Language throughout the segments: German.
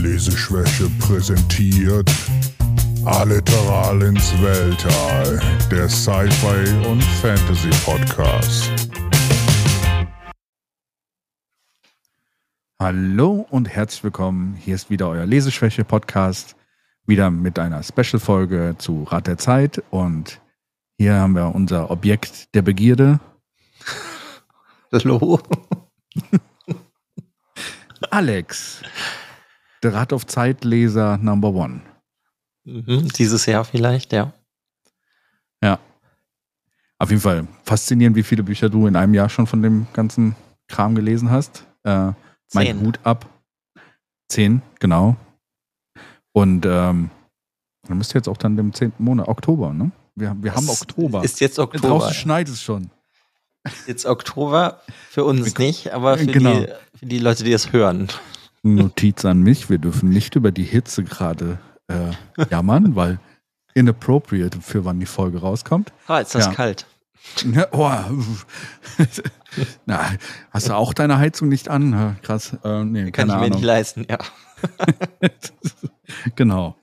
Leseschwäche präsentiert Alliteral ins Weltall, der Sci-Fi und Fantasy Podcast. Hallo und herzlich willkommen. Hier ist wieder euer Leseschwäche Podcast, wieder mit einer Special Folge zu Rat der Zeit und hier haben wir unser Objekt der Begierde. Hallo. Alex, der Rat auf Zeitleser Number One. Mhm, dieses Jahr vielleicht, ja. Ja. Auf jeden Fall faszinierend, wie viele Bücher du in einem Jahr schon von dem ganzen Kram gelesen hast. Äh, mein. Hut ab. Zehn, genau. Und ähm, dann müsste jetzt auch dann dem 10. Monat, Oktober, ne? Wir, wir haben Oktober. Ist jetzt Oktober. Draußen schneit es schon. Jetzt Oktober. Für uns nicht, aber für, Genau. die, für die Leute, die es hören. Notiz an mich, wir dürfen nicht über die Hitze gerade äh, jammern, weil inappropriate für wann die Folge rauskommt. Ah, ist das Ja. kalt. Ja, oh. Na, hast du auch deine Heizung nicht an? Krass. Äh, nee, Kann ich mir Ahnung. nicht leisten, ja. genau.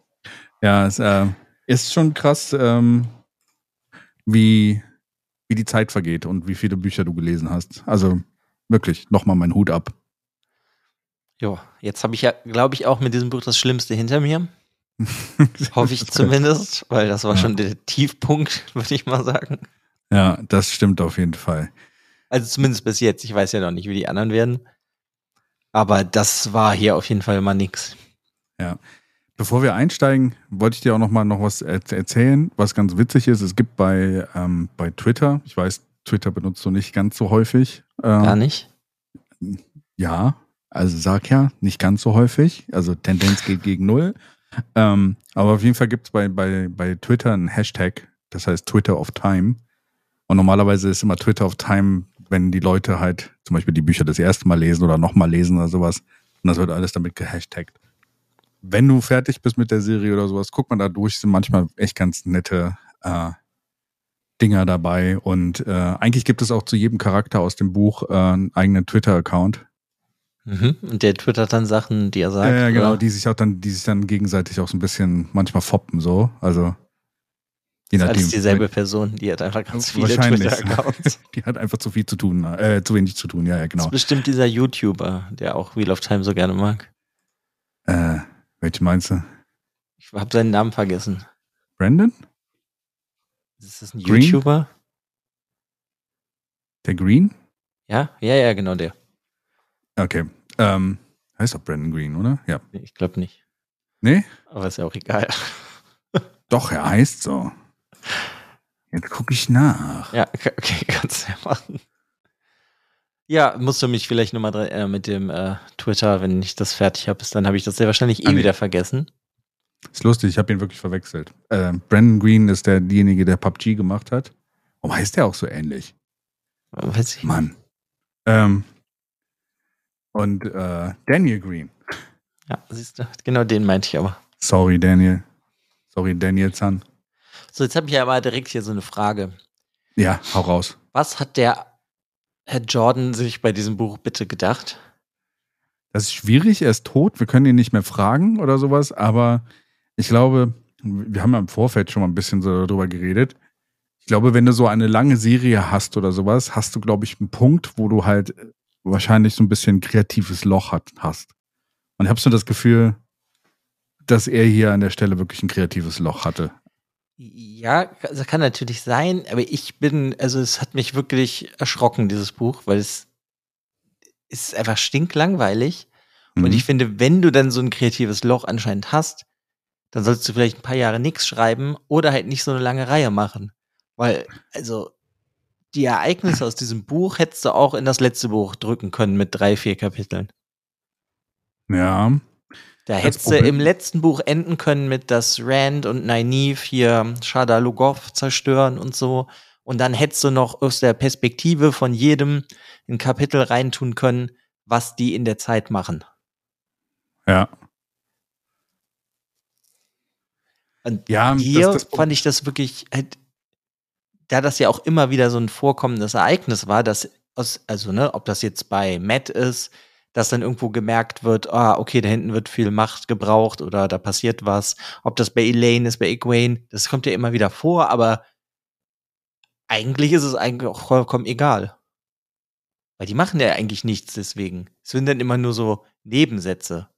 Ja, es äh, ist schon krass, ähm, wie, wie die Zeit vergeht und wie viele Bücher du gelesen hast. Also wirklich, nochmal mein Hut ab. Jo, jetzt habe ich ja, glaube ich, auch mit diesem Buch das Schlimmste hinter mir. Hoffe ich zumindest, weil das war Ja. schon der Tiefpunkt, würde ich mal sagen. Ja, das stimmt auf jeden Fall. Also zumindest bis jetzt. Ich weiß ja noch nicht, wie die anderen werden. Aber das war hier auf jeden Fall mal nix. Bevor wir einsteigen, wollte ich dir auch noch mal noch was er erzählen, was ganz witzig ist. Es gibt bei, ähm, bei Twitter, ich weiß, Twitter benutzt du nicht ganz so häufig. Ähm, Gar nicht? Ja, also sag ja, nicht ganz so häufig. Also Tendenz geht gegen null. Ähm, aber auf jeden Fall gibt es bei, bei, bei Twitter einen Hashtag, das heißt Twitter of Time. Und normalerweise ist immer Twitter of Time, wenn die Leute halt zum Beispiel die Bücher das erste Mal lesen oder nochmal lesen oder sowas. Und das wird alles damit gehashtagt. Wenn du fertig bist mit der Serie oder sowas, guck mal da durch, sind manchmal echt ganz nette äh, Dinger dabei. Und äh, eigentlich gibt es auch zu jedem Charakter aus dem Buch äh, einen eigenen Twitter-Account. Mhm. Und der twittert dann Sachen, die er sagt. Ja, ja, genau, oder? die sich auch dann, die sich dann gegenseitig auch so ein bisschen manchmal foppen, so. Also je ist nachdem. alles dieselbe Person, die hat einfach ganz viele. Twitter-Accounts. Die hat einfach zu viel zu tun, äh, zu wenig zu tun, ja, ja, Das genau. ist bestimmt dieser YouTuber, der auch Wheel of Time so gerne mag. Äh, welche meinst du? Ich habe seinen Namen vergessen. Brandon? Ist das ein Green? YouTuber? Der Green? Ja, ja, ja, genau der. Okay. Ähm, heißt doch Brandon Green, oder? Ja. Ich glaube nicht. Nee? Aber ist ja auch egal. Doch, er heißt so. Jetzt gucke ich nach. Ja, okay, kannst du ja machen. Ja, musst du mich vielleicht nochmal äh, mit dem äh, Twitter, wenn ich das fertig habe, dann habe ich das sehr wahrscheinlich eh Ah, nee. wieder vergessen. Ist lustig, ich habe ihn wirklich verwechselt. Äh, Brandon Green ist der, derjenige, der PUBG gemacht hat. Warum heißt der auch so ähnlich? Weiß ich nicht. Mann. Ähm, und äh, Daniel Green. Ja, siehst du, genau den meinte ich aber. Sorry, Daniel. Sorry, Daniel Zahn. So, jetzt habe ich ja mal direkt hier so eine Frage. Ja, hau raus. Was hat der Herr Jordan sich bei diesem Buch bitte gedacht? Das ist schwierig, er ist tot, wir können ihn nicht mehr fragen oder sowas, aber ich glaube, wir haben ja im Vorfeld schon mal ein bisschen so darüber geredet. Ich glaube, wenn du so eine lange Serie hast oder sowas, hast du, glaube ich, einen Punkt, wo du halt wahrscheinlich so ein bisschen kreatives Loch hat, hast. Und ich habe so das Gefühl, dass er hier an der Stelle wirklich ein kreatives Loch hatte. Ja, das kann natürlich sein, aber ich bin, also es hat mich wirklich erschrocken, dieses Buch, weil es ist einfach stinklangweilig. Mhm. Und ich finde, wenn du dann so ein kreatives Loch anscheinend hast, dann sollst du vielleicht ein paar Jahre nichts schreiben oder halt nicht so eine lange Reihe machen. Weil, also, die Ereignisse aus diesem Buch hättest du auch in das letzte Buch drücken können mit drei, vier Kapiteln. ja, Da Das hättest du im letzten Buch enden können mit, dass Rand und Nynaeve hier Shada Lugov zerstören und so. Und dann hättest du noch aus der Perspektive von jedem ein Kapitel reintun können, was die in der Zeit machen. ja. Und Ja, das- hier das- fand ich das wirklich, halt, da das ja auch immer wieder so ein vorkommendes Ereignis war, dass aus, also ne, ob das jetzt bei Matt ist, dass dann irgendwo gemerkt wird, ah, okay, da hinten wird viel Macht gebraucht oder da passiert was. Ob das bei Elaine ist, bei Egwene, das kommt ja immer wieder vor, aber eigentlich ist es eigentlich auch vollkommen egal. Weil die machen ja eigentlich nichts deswegen. Es sind dann immer nur so Nebensätze.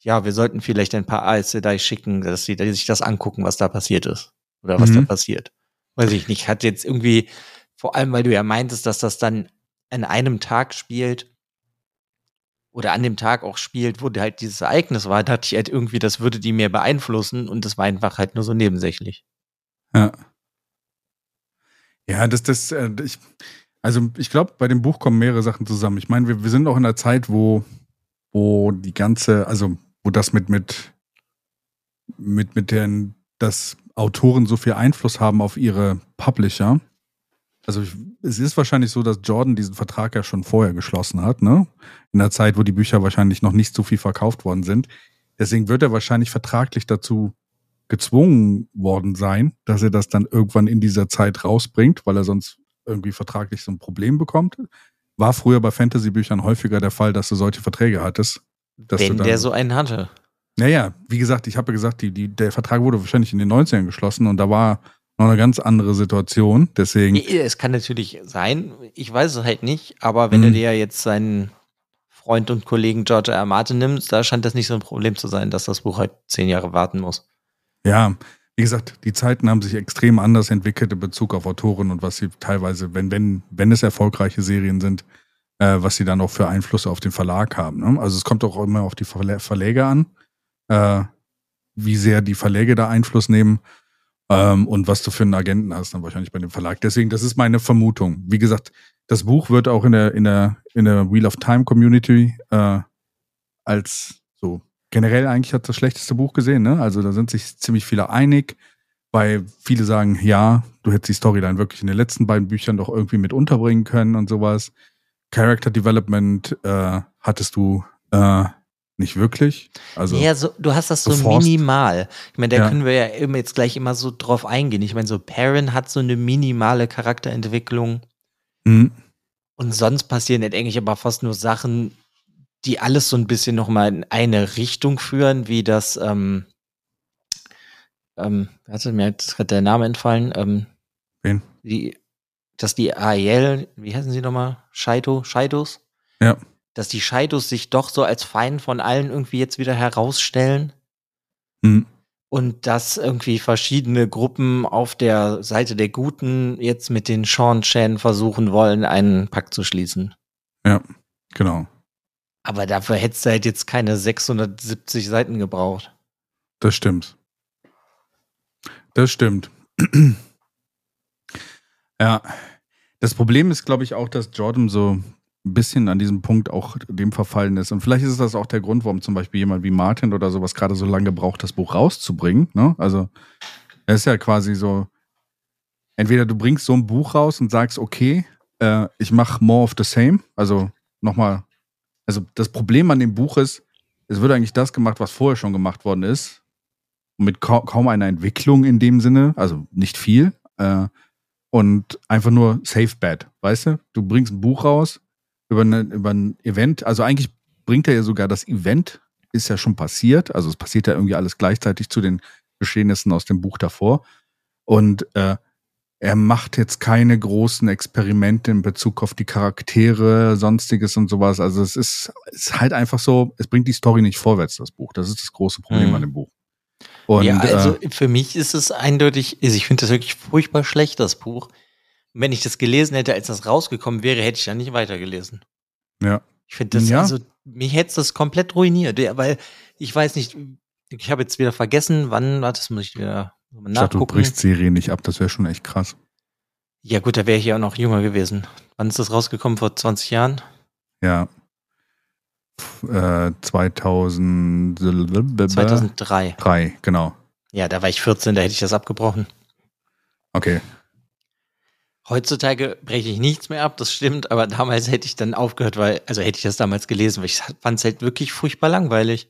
Ja, wir sollten vielleicht ein paar Aes Sedai schicken, dass sie sich das angucken, was da passiert ist. Oder was mhm. da passiert. Weiß ich nicht. Hat jetzt irgendwie, vor allem, weil du ja meintest, dass das dann an einem Tag spielt oder an dem Tag auch spielt, wo halt dieses Ereignis war, dachte ich halt irgendwie, das würde die mehr beeinflussen und das war einfach halt nur so nebensächlich. Ja. Ja, das, das, äh, ich, also ich glaube, bei dem Buch kommen mehrere Sachen zusammen. Ich meine, wir, wir sind auch in einer Zeit, wo, wo die ganze, also wo das mit, mit, mit, mit den, dass Autoren so viel Einfluss haben auf ihre Publisher. Also ich, es ist wahrscheinlich so, dass Jordan diesen Vertrag ja schon vorher geschlossen hat, ne? In der Zeit, wo die Bücher wahrscheinlich noch nicht so viel verkauft worden sind. Deswegen wird er wahrscheinlich vertraglich dazu gezwungen worden sein, dass er das dann irgendwann in dieser Zeit rausbringt, weil er sonst irgendwie vertraglich so ein Problem bekommt. War früher bei Fantasy-Büchern häufiger der Fall, dass du solche Verträge hattest. Wenn der so einen hatte. Naja, wie gesagt, ich habe ja gesagt, die, die, der Vertrag wurde wahrscheinlich in den 90ern geschlossen und da war noch eine ganz andere Situation. Deswegen. Es kann natürlich sein, ich weiß es halt nicht, aber wenn mhm. du dir jetzt seinen Freund und Kollegen George R. Martin nimmst, da scheint das nicht so ein Problem zu sein, dass das Buch halt zehn Jahre warten muss. Ja, wie gesagt, die Zeiten haben sich extrem anders entwickelt in Bezug auf Autoren und was sie teilweise, wenn, wenn, wenn es erfolgreiche Serien sind, äh, was sie dann auch für Einflüsse auf den Verlag haben. Ne? Also es kommt auch immer auf die Verleger an, äh, wie sehr die Verläge da Einfluss nehmen ähm, und was du für einen Agenten hast dann wahrscheinlich bei dem Verlag. Deswegen, das ist meine Vermutung. Wie gesagt, das Buch wird auch in der, in der, in der Wheel of Time Community äh, als so generell eigentlich hat das schlechteste Buch gesehen, ne? Also da sind sich ziemlich viele einig, weil viele sagen, ja, du hättest die Storyline wirklich in den letzten beiden Büchern doch irgendwie mit unterbringen können und sowas. Character Development äh, hattest du äh, nicht wirklich. Also ja, so, du hast das so geforst. minimal. Ich meine, da ja. können wir ja immer jetzt gleich immer so drauf eingehen. Ich meine, so Perrin hat so eine minimale Charakterentwicklung. Mhm. Und sonst passieren nicht eigentlich aber fast nur Sachen, die alles so ein bisschen nochmal in eine Richtung führen, wie das, ähm, ähm, warte, mir hat gerade der Name entfallen, ähm, Wen? Die, dass die AEL, wie heißen sie nochmal? Scheido, Scheidos? Ja. Dass die Scheidos sich doch so als Feind von allen irgendwie jetzt wieder herausstellen. Mhm. Und dass irgendwie verschiedene Gruppen auf der Seite der Guten jetzt mit den Sean Chan versuchen wollen, einen Pakt zu schließen. Ja, genau. Aber dafür hättest du halt jetzt keine 670 Seiten gebraucht. Das stimmt. Das stimmt. ja. Das Problem ist, glaube ich, auch, dass Jordan so ein bisschen an diesem Punkt auch dem verfallen ist. Und vielleicht ist das auch der Grund, warum zum Beispiel jemand wie Martin oder sowas gerade so lange braucht, das Buch rauszubringen. Ne? Also, er ist ja quasi so, entweder du bringst so ein Buch raus und sagst, okay, äh, ich mache more of the same, also nochmal also das Problem an dem Buch ist, es wird eigentlich das gemacht, was vorher schon gemacht worden ist. Mit ka kaum einer Entwicklung in dem Sinne, also nicht viel. Äh, und einfach nur safe bad, weißt du? Du bringst ein Buch raus über, eine, über ein Event. Also eigentlich bringt er ja sogar das Event, ist ja schon passiert. Also es passiert ja irgendwie alles gleichzeitig zu den Geschehnissen aus dem Buch davor. Und äh, er macht jetzt keine großen Experimente in Bezug auf die Charaktere, sonstiges und sowas. Also es ist, ist halt einfach so, es bringt die Story nicht vorwärts, das Buch. Das ist das große Problem mhm. an dem Buch. Und, ja, also äh, für mich ist es eindeutig, also ich finde das wirklich furchtbar schlecht, das Buch. Wenn ich das gelesen hätte, als das rausgekommen wäre, hätte ich dann nicht weitergelesen. Ja. Ich finde das, ja. also, mich hätte das komplett ruiniert, weil ich weiß nicht, ich habe jetzt wieder vergessen, wann, warte, das muss ich wieder Statt du brichst Serien nicht ab, das wäre schon echt krass. Ja gut, da wäre ich ja auch noch jünger gewesen. Wann ist das rausgekommen? Vor 20 Jahren? Ja. Äh, 2000, 2003. Drei, genau. Ja, da war ich 14, da hätte ich das abgebrochen. Okay. Heutzutage breche ich nichts mehr ab, das stimmt, aber damals hätte ich dann aufgehört, weil, also hätte ich das damals gelesen, weil ich fand es halt wirklich furchtbar langweilig.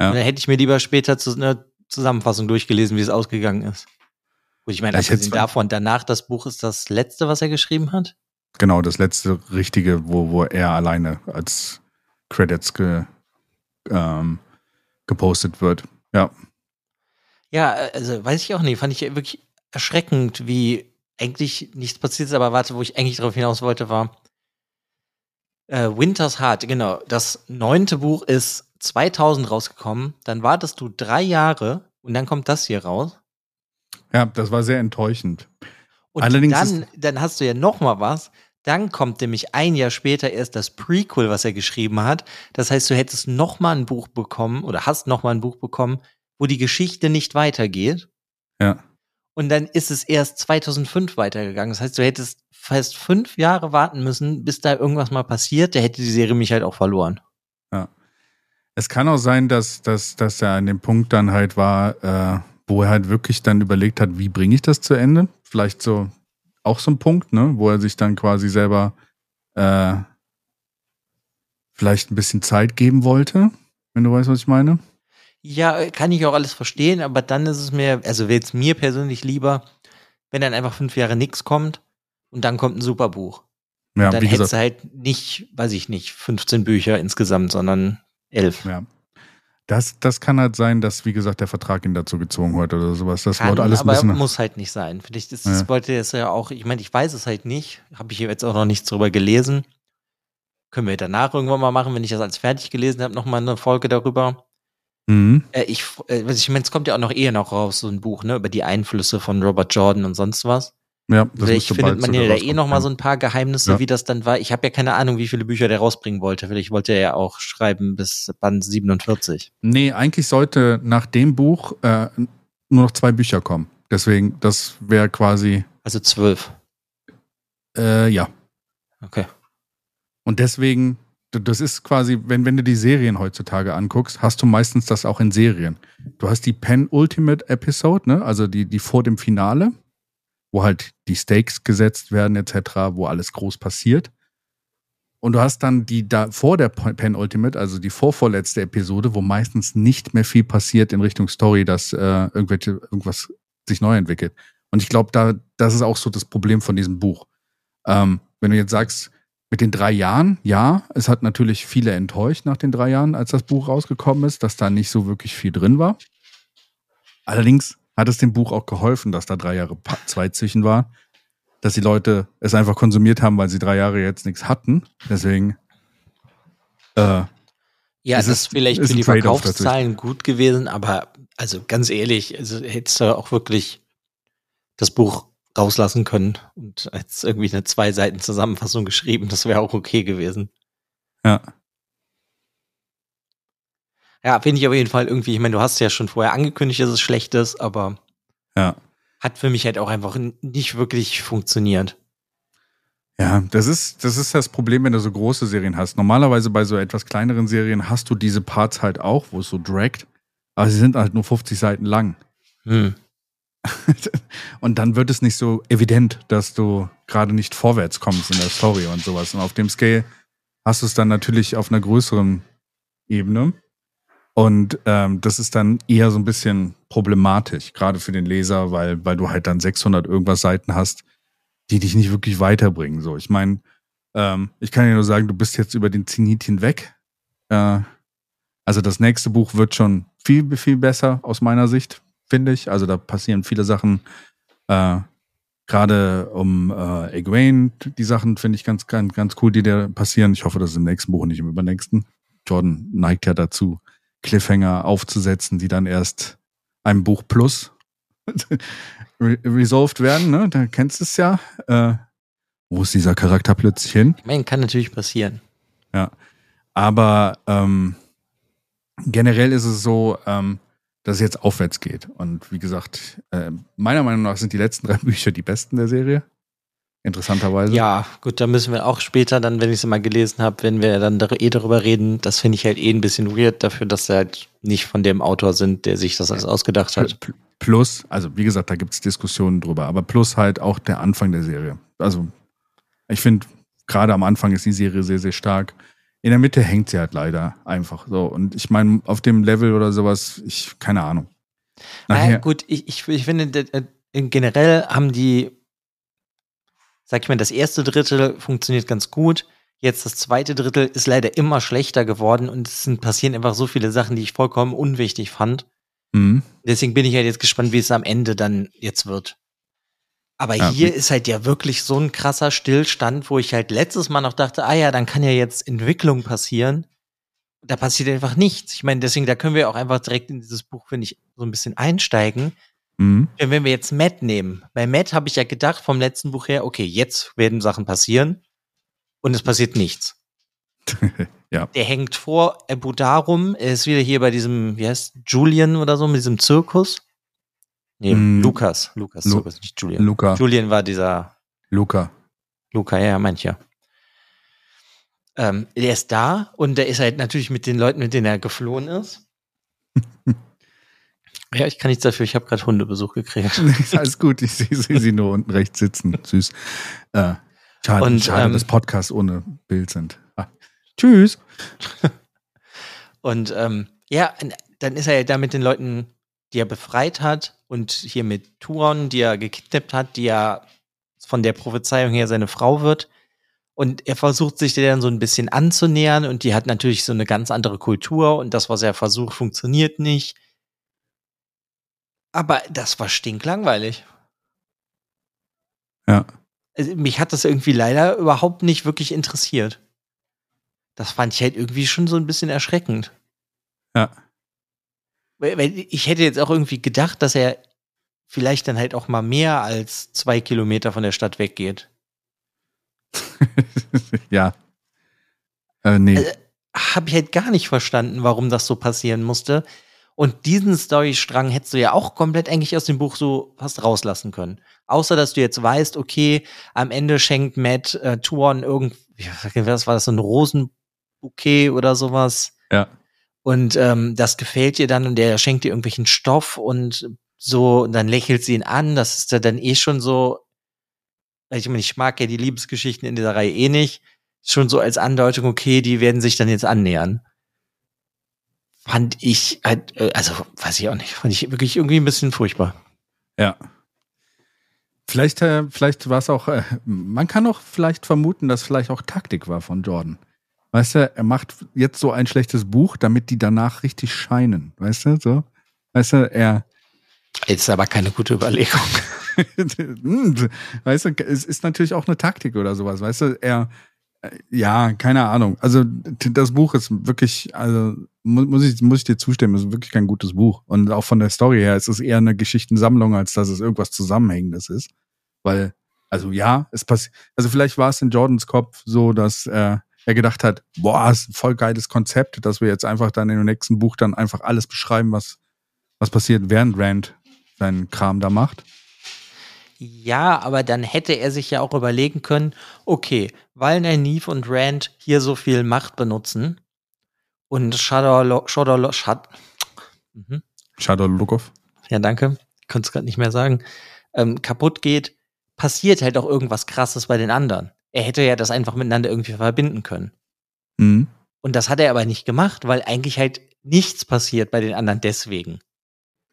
Ja. Und dann hätte ich mir lieber später zu einer Zusammenfassung durchgelesen, wie es ausgegangen ist. Gut, ich meine, abgesehen davon, danach das Buch ist das letzte, was er geschrieben hat? Genau, das letzte richtige, wo, wo er alleine als Credits ge, ähm, gepostet wird. Ja. Ja, also weiß ich auch nicht. Fand ich wirklich erschreckend, wie eigentlich nichts passiert ist, aber warte, wo ich eigentlich darauf hinaus wollte, war äh, Winter's Heart, genau. Das neunte Buch ist 2000 rausgekommen. Dann wartest du drei Jahre und dann kommt das hier raus. Ja, das war sehr enttäuschend. Und Allerdings dann, dann hast du ja noch mal was. Dann kommt nämlich ein Jahr später erst das Prequel, was er geschrieben hat. Das heißt, du hättest noch mal ein Buch bekommen oder hast noch mal ein Buch bekommen, wo die Geschichte nicht weitergeht. Ja. Und dann ist es erst 2005 weitergegangen. Das heißt, du hättest fast fünf Jahre warten müssen, bis da irgendwas mal passiert. Da hätte die Serie mich halt auch verloren. Es kann auch sein, dass, dass, dass er an dem Punkt dann halt war, äh, wo er halt wirklich dann überlegt hat, wie bringe ich das zu Ende? Vielleicht so auch so ein Punkt, ne, wo er sich dann quasi selber äh, vielleicht ein bisschen Zeit geben wollte, wenn du weißt, was ich meine. Ja, kann ich auch alles verstehen, aber dann ist es mir, also wäre es mir persönlich lieber, wenn dann einfach fünf Jahre nichts kommt und dann kommt ein super Buch. Ja, dann wie hättest du halt nicht, weiß ich nicht, 15 Bücher insgesamt, sondern elf. ja. Das, das kann halt sein, dass, wie gesagt, der Vertrag ihn dazu gezwungen hat oder sowas. Das Kann, alles aber muss halt nicht sein. Vielleicht ist Ja. das wollte es ja auch, ich meine, ich weiß es halt nicht, habe ich jetzt auch noch nichts drüber gelesen. Können wir danach irgendwann mal machen, wenn ich das als fertig gelesen habe, nochmal eine Folge darüber. Mhm. Äh, ich, äh, ich meine, es kommt ja auch noch eher noch raus, so ein Buch, ne, über die Einflüsse von Robert Jordan und sonst was. Ja, das Vielleicht findet man ja da eh noch mal so ein paar Geheimnisse, Ja. wie das dann war. Ich habe ja keine Ahnung, wie viele Bücher der rausbringen wollte. Vielleicht wollte er ja auch schreiben bis Band 47. Nee, eigentlich sollte nach dem Buch äh, nur noch zwei Bücher kommen. Deswegen, das wäre quasi, Also zwölf. äh, ja. Okay. Und deswegen, das ist quasi, wenn, wenn du die Serien heutzutage anguckst, hast du meistens das auch in Serien. Du hast die Penultimate Episode, ne? also die, die vor dem Finale, wo halt die Stakes gesetzt werden, etc., wo alles groß passiert. Und du hast dann die da vor der Penultimate, also die vorvorletzte Episode, wo meistens nicht mehr viel passiert in Richtung Story, dass äh, irgendwelche, irgendwas sich neu entwickelt. Und ich glaube, da, das ist auch so das Problem von diesem Buch. Ähm, wenn du jetzt sagst, mit den drei Jahren, ja, es hat natürlich viele enttäuscht nach den drei Jahren, als das Buch rausgekommen ist, dass da nicht so wirklich viel drin war. Allerdings hat es dem Buch auch geholfen, dass da drei Jahre Zeit zwischen war, dass die Leute es einfach konsumiert haben, weil sie drei Jahre jetzt nichts hatten. Deswegen, äh, Ja, Es ist ist- vielleicht ist für die Verkaufszahlen gut gewesen, aber also ganz ehrlich, also hättest du auch wirklich das Buch rauslassen können und jetzt irgendwie eine zwei Seiten Zusammenfassung geschrieben, das wäre auch okay gewesen. ja, Ja, finde ich auf jeden Fall irgendwie, ich meine, du hast ja schon vorher angekündigt, dass es schlecht ist, aber ja. hat für mich halt auch einfach nicht wirklich funktioniert. Ja, das ist, das ist das Problem, wenn du so große Serien hast. Normalerweise bei so etwas kleineren Serien hast du diese Parts halt auch, wo es so dragt, aber sie sind halt nur 50 Seiten lang. Hm. und dann wird es nicht so evident, dass du gerade nicht vorwärts kommst in der Story und sowas. Und auf dem Scale hast du es dann natürlich auf einer größeren Ebene. Und ähm, das ist dann eher so ein bisschen problematisch, gerade für den Leser, weil, weil du halt dann 600 irgendwas Seiten hast, die dich nicht wirklich weiterbringen. So, ich meine, ähm, ich kann dir nur sagen, du bist jetzt über den Zenit hinweg. Äh, also das nächste Buch wird schon viel, viel besser aus meiner Sicht, finde ich. Also da passieren viele Sachen. Äh, Gerade um äh, Egwene, die Sachen finde ich ganz, ganz, ganz cool, die da passieren. Ich hoffe, das ist im nächsten Buch und nicht im übernächsten. Jordan neigt ja dazu, Cliffhanger aufzusetzen, die dann erst einem Buch plus re resolved werden. Ne? Da kennst du es ja. Äh, wo ist dieser Charakter plötzlich hin? Ich meine, kann natürlich passieren. Aber ähm, generell ist es so, ähm, dass es jetzt aufwärts geht. Und wie gesagt, äh, meiner Meinung nach sind die letzten drei Bücher die besten der Serie. Interessanterweise. Ja, gut, da müssen wir auch später dann, wenn ich sie mal gelesen habe, wenn wir dann eh darüber reden, das finde ich halt eh ein bisschen weird dafür, dass sie halt nicht von dem Autor sind, der sich das alles ausgedacht hat. Pl- Plus, also wie gesagt, da gibt es Diskussionen drüber, aber plus halt auch der Anfang der Serie. Also ich finde, gerade am Anfang ist die Serie sehr, sehr stark. In der Mitte hängt sie halt leider einfach so. Und ich meine, auf dem Level oder sowas, ich, keine Ahnung. Naja, Nachher, gut, ich, ich, ich finde, äh, generell haben die, sag ich mal, das erste Drittel funktioniert ganz gut. Jetzt das zweite Drittel ist leider immer schlechter geworden und es sind, passieren einfach so viele Sachen, die ich vollkommen unwichtig fand. Mhm. Deswegen bin ich halt jetzt gespannt, wie es am Ende dann jetzt wird. Aber Ja, hier ist halt ja wirklich so ein krasser Stillstand, wo ich halt letztes Mal noch dachte, ah ja, dann kann ja jetzt Entwicklung passieren. Da passiert einfach nichts. Ich meine, deswegen, da können wir auch einfach direkt in dieses Buch, finde ich, so ein bisschen einsteigen. Mhm. Wenn wir jetzt Matt nehmen, bei Matt habe ich ja gedacht vom letzten Buch her, okay, jetzt werden Sachen passieren und es passiert nichts. Ja. Der hängt vor Abu Darum, er ist wieder hier bei diesem, wie heißt, Julian oder so, mit diesem Zirkus. Nee, Mm. Lukas, Lukas Lu- Zirkus, nicht Julian. Luca. Julian war dieser Luca. Luca, ja, mancher. Ähm, der ist da und der ist halt natürlich mit den Leuten, mit denen er geflohen ist. ja, ich kann nichts dafür, ich habe gerade Hundebesuch gekriegt. alles gut, ich sehe sehe sie nur unten rechts sitzen. Süß. Äh, schade, Und, schade ähm, dass Podcasts ohne Bild sind. Ah. Tschüss. Und ähm, ja, dann ist er ja da mit den Leuten, die er befreit hat und hier mit Turon, die er gekidnappt hat, die ja von der Prophezeiung her seine Frau wird. Und er versucht sich der dann so ein bisschen anzunähern und die hat natürlich so eine ganz andere Kultur und das, was er versucht, funktioniert nicht. Aber das war stinklangweilig. Ja. Also, mich hat das irgendwie leider überhaupt nicht wirklich interessiert. Das fand ich halt irgendwie schon so ein bisschen erschreckend. Ja. Ich hätte jetzt auch irgendwie gedacht, dass er vielleicht dann halt auch mal mehr als zwei Kilometer von der Stadt weggeht. ja. Äh, nee. Also, Habe ich halt gar nicht verstanden, warum das so passieren musste. Und diesen Storystrang hättest du ja auch komplett eigentlich aus dem Buch so fast rauslassen können. Außer, dass du jetzt weißt, okay, am Ende schenkt Matt äh, Tuon irgendwie, was war das, so ein Rosenbouquet oder sowas. Ja. Und ähm, das gefällt ihr dann und der schenkt ihr irgendwelchen Stoff und so, und dann lächelt sie ihn an. Das ist ja dann eh schon so. Ich meine, ich mag ja die Liebesgeschichten in dieser Reihe eh nicht. Schon so als Andeutung, okay, die werden sich dann jetzt annähern. Fand ich halt, äh, also weiß ich auch nicht, fand ich wirklich irgendwie ein bisschen furchtbar. Ja. Vielleicht, äh, vielleicht war es auch, äh, man kann auch vielleicht vermuten, dass vielleicht auch Taktik war von Jordan. Weißt du, er macht jetzt so ein schlechtes Buch, damit die danach richtig scheinen. Weißt du, so? Weißt du, er, Ist aber keine gute Überlegung. weißt du, es ist natürlich auch eine Taktik oder sowas. Weißt du, er, äh, ja, keine Ahnung. Also, das Buch ist wirklich, also, mu- muss ich, muss ich dir zustimmen, ist wirklich kein gutes Buch. Und auch von der Story her ist es eher eine Geschichtensammlung, als dass es irgendwas Zusammenhängendes ist. Weil, also ja, es passiert, also vielleicht war es in Jordans Kopf so, dass äh, er gedacht hat, boah, ist ein voll geiles Konzept, dass wir jetzt einfach dann in dem nächsten Buch dann einfach alles beschreiben, was, was passiert, während Rand seinen Kram da macht. Ja, aber dann hätte er sich ja auch überlegen können, okay, weil Nynaeve und Rand hier so viel Macht benutzen und Shadow, Shadow, Shad mhm. Shadow Lukov. ja danke, ich konnte es gerade nicht mehr sagen, ähm, kaputt geht, passiert halt auch irgendwas Krasses bei den anderen. Er hätte ja das einfach miteinander irgendwie verbinden können. Mhm. Und das hat er aber nicht gemacht, weil eigentlich halt nichts passiert bei den anderen deswegen.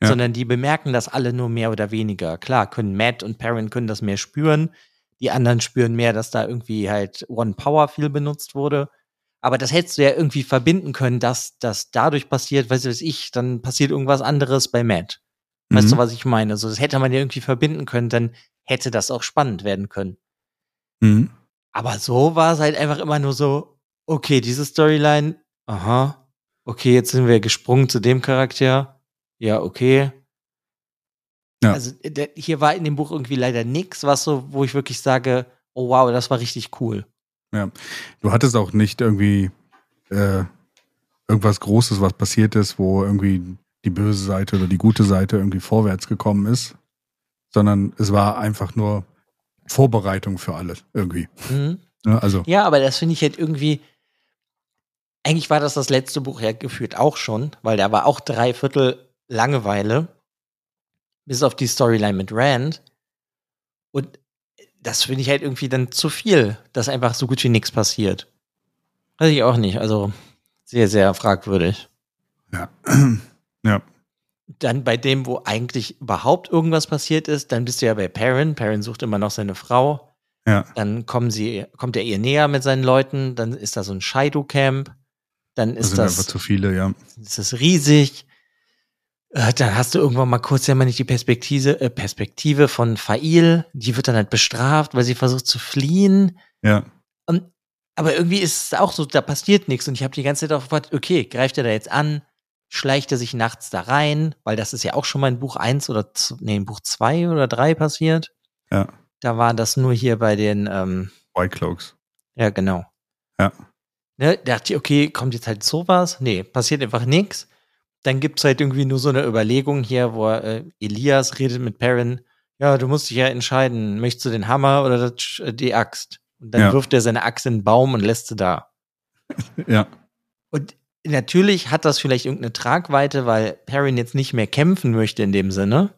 Ja. Sondern die bemerken das alle nur mehr oder weniger. Klar, können Matt und Perrin können das mehr spüren. Die anderen spüren mehr, dass da irgendwie halt One Power viel benutzt wurde. Aber das hättest du ja irgendwie verbinden können, dass das dadurch passiert, weiß weiß ich, dann passiert irgendwas anderes bei Matt. Weißt Mhm. du, was ich meine? Also das hätte man ja irgendwie verbinden können, dann hätte das auch spannend werden können. Mhm. Aber so war es halt einfach immer nur so, okay, diese Storyline, aha, okay, jetzt sind wir gesprungen zu dem Charakter. Ja, okay. Ja. Also der, hier war in dem Buch irgendwie leider nichts, was so, wo ich wirklich sage, oh wow, das war richtig cool. Du hattest auch nicht irgendwie äh, irgendwas Großes, was passiert ist, wo irgendwie die böse Seite oder die gute Seite irgendwie vorwärts gekommen ist, sondern es war einfach nur Vorbereitung für alles irgendwie. Mhm. Ne? Also, Ja, aber das finde ich halt irgendwie. Eigentlich war das das letzte Buch ja geführt auch schon, weil da war auch drei Viertel Langeweile, bis auf die Storyline mit Rand. Und das finde ich halt irgendwie dann zu viel, dass einfach so gut wie nichts passiert. Weiß ich auch nicht. Also sehr, sehr fragwürdig. ja. ja. Dann bei dem, wo eigentlich überhaupt irgendwas passiert ist, dann bist du ja bei Perrin. Perrin sucht immer noch seine Frau. Ja. Dann kommen sie, kommt er ihr näher mit seinen Leuten, dann ist da so ein Shadow-Camp, dann Das ist sind einfach das, zu viele, ja. ist das riesig. Äh, Dann hast du irgendwann mal kurz ja mal nicht die Perspektive, äh, Perspektive von Fail, die wird dann halt bestraft, weil sie versucht zu fliehen. Ja. Und, aber irgendwie ist es auch so, da passiert nichts. Und ich habe die ganze Zeit darauf gewartet, okay, greift er da jetzt an? Schleicht er sich nachts da rein? Weil das ist ja auch schon mal in Buch 1 oder, nee, in Buch 2 oder 3 passiert. Ja. Da war das nur hier bei den, ähm, White Cloaks. ja, genau. Ja. Ne, dachte ich, okay, kommt jetzt halt sowas? Nee, passiert einfach nichts. Dann gibt's halt irgendwie nur so eine Überlegung hier, wo äh, Elias redet mit Perrin. Ja, du musst dich ja entscheiden, möchtest du den Hammer oder das, äh, die Axt? Und dann Ja. wirft er seine Axt in den Baum und lässt sie da. Ja. Und natürlich hat das vielleicht irgendeine Tragweite, weil Perrin jetzt nicht mehr kämpfen möchte in dem Sinne.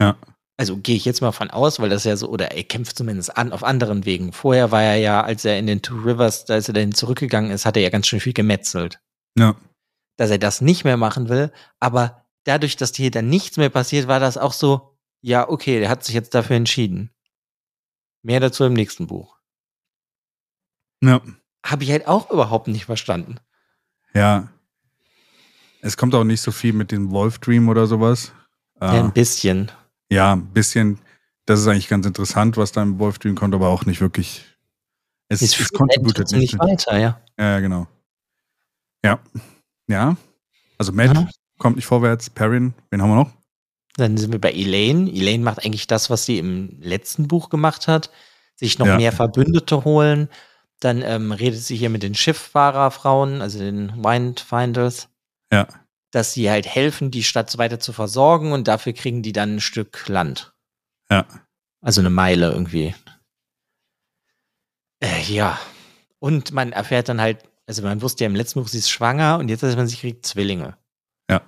Ja. Also gehe ich jetzt mal von aus, weil das ja so, oder er kämpft zumindest an, auf anderen Wegen. Vorher war er ja, als er in den Two Rivers, als er dahin zurückgegangen ist, hat er ja ganz schön viel gemetzelt. Ja. Dass er das nicht mehr machen will, aber dadurch, dass hier dann nichts mehr passiert, war das auch so, ja, okay, der hat sich jetzt dafür entschieden. Mehr dazu im nächsten Buch. Ja. Habe ich halt auch überhaupt nicht verstanden. Ja. Es kommt auch nicht so viel mit dem Wolf Dream oder sowas. Ja, ein bisschen. ja, ein bisschen. Das ist eigentlich ganz interessant, was da im Wolf Dream kommt, aber auch nicht wirklich. Es, Es es trotzdem nicht weiter, ja. Ja, ja, genau. Ja. Ja. Also Matt Ja. kommt nicht vorwärts. Perrin, wen haben wir noch? Dann sind wir bei Elaine. Elaine macht eigentlich das, was sie im letzten Buch gemacht hat. Sich noch Ja. mehr Verbündete holen. Dann ähm, redet sie hier mit den Schifffahrerfrauen, also den Windfinders, Ja. dass sie halt helfen, die Stadt weiter zu versorgen und dafür kriegen die dann ein Stück Land. Ja. Also eine Meile irgendwie. Äh, ja. Und man erfährt dann halt, also man wusste ja im letzten Buch, sie ist schwanger und jetzt weiß man, sie kriegt Zwillinge. Ja.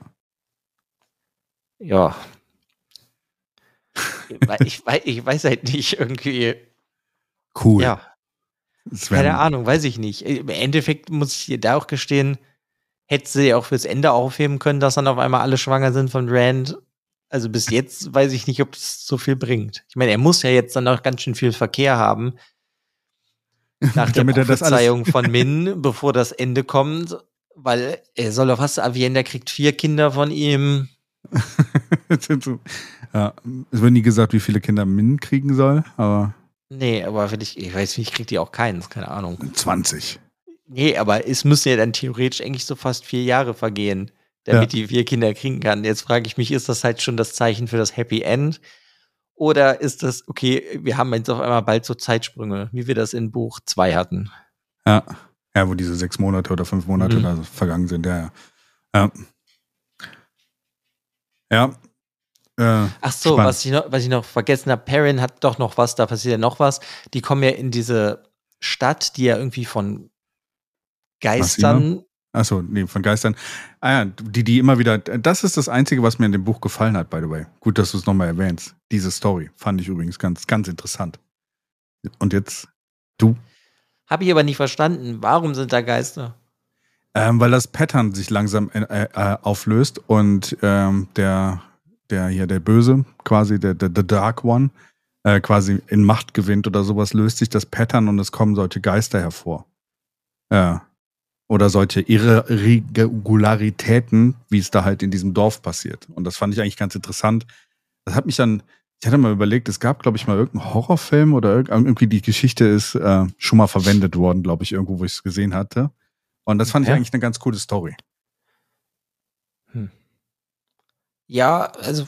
Ja. Ich, weiß, ich weiß halt nicht, irgendwie, Cool. ja, Wär- keine Ahnung, weiß ich nicht. Im Endeffekt muss ich dir da auch gestehen, hätte sie ja auch fürs Ende aufheben können, dass dann auf einmal alle schwanger sind von Rand. Also bis jetzt weiß ich nicht, ob es so viel bringt. Ich meine, er muss ja jetzt dann noch ganz schön viel Verkehr haben. Nach der er das Prophezeiung von Min, bevor das Ende kommt. Weil er soll doch was erwähnen, der kriegt vier Kinder von ihm. ja, es wird nie gesagt, wie viele Kinder Min kriegen soll, aber Nee, aber vielleicht, ich weiß nicht, kriegt die auch keins, keine Ahnung. 20. Nee, aber es müssen ja dann theoretisch eigentlich so fast vier Jahre vergehen, damit die vier Kinder kriegen kann. Jetzt frage ich mich, ist das halt schon das Zeichen für das Happy End? Oder ist das, okay, wir haben jetzt auf einmal bald so Zeitsprünge, wie wir das in Buch 2 hatten. Ja. Ja, wo diese sechs Monate oder fünf Monate Mhm. da vergangen sind, ja, ja. Ja. Ja. Äh, Ach so, Spannend. was ich, noch, was ich noch vergessen habe, Perrin hat doch noch was, da passiert ja noch was. Die kommen ja in diese Stadt, die ja irgendwie von Geistern, Achso, nee, von Geistern. Ah ja, die, die immer wieder. Das ist das Einzige, was mir in dem Buch gefallen hat, by the way. Gut, dass du es nochmal erwähnst. Diese Story fand ich übrigens ganz, ganz interessant. Und jetzt du. habe ich aber nicht verstanden. Warum sind da Geister? Ähm, weil das Pattern sich langsam äh, äh, auflöst und ähm, der, der hier, der Böse, quasi der, der, der Dark One, äh, quasi in Macht gewinnt oder sowas, löst sich das Pattern und es kommen solche Geister hervor. Ja. Oder solche Irregularitäten, wie es da halt in diesem Dorf passiert. Und das fand ich eigentlich ganz interessant. Das hat mich dann, ich hatte mal überlegt, es gab, glaube ich, mal irgendeinen Horrorfilm oder irg- irgendwie die Geschichte ist äh, schon mal verwendet worden, glaube ich, irgendwo, wo ich es gesehen hatte. Und das fand ich Okay. eigentlich eine ganz coole Story. Ja, also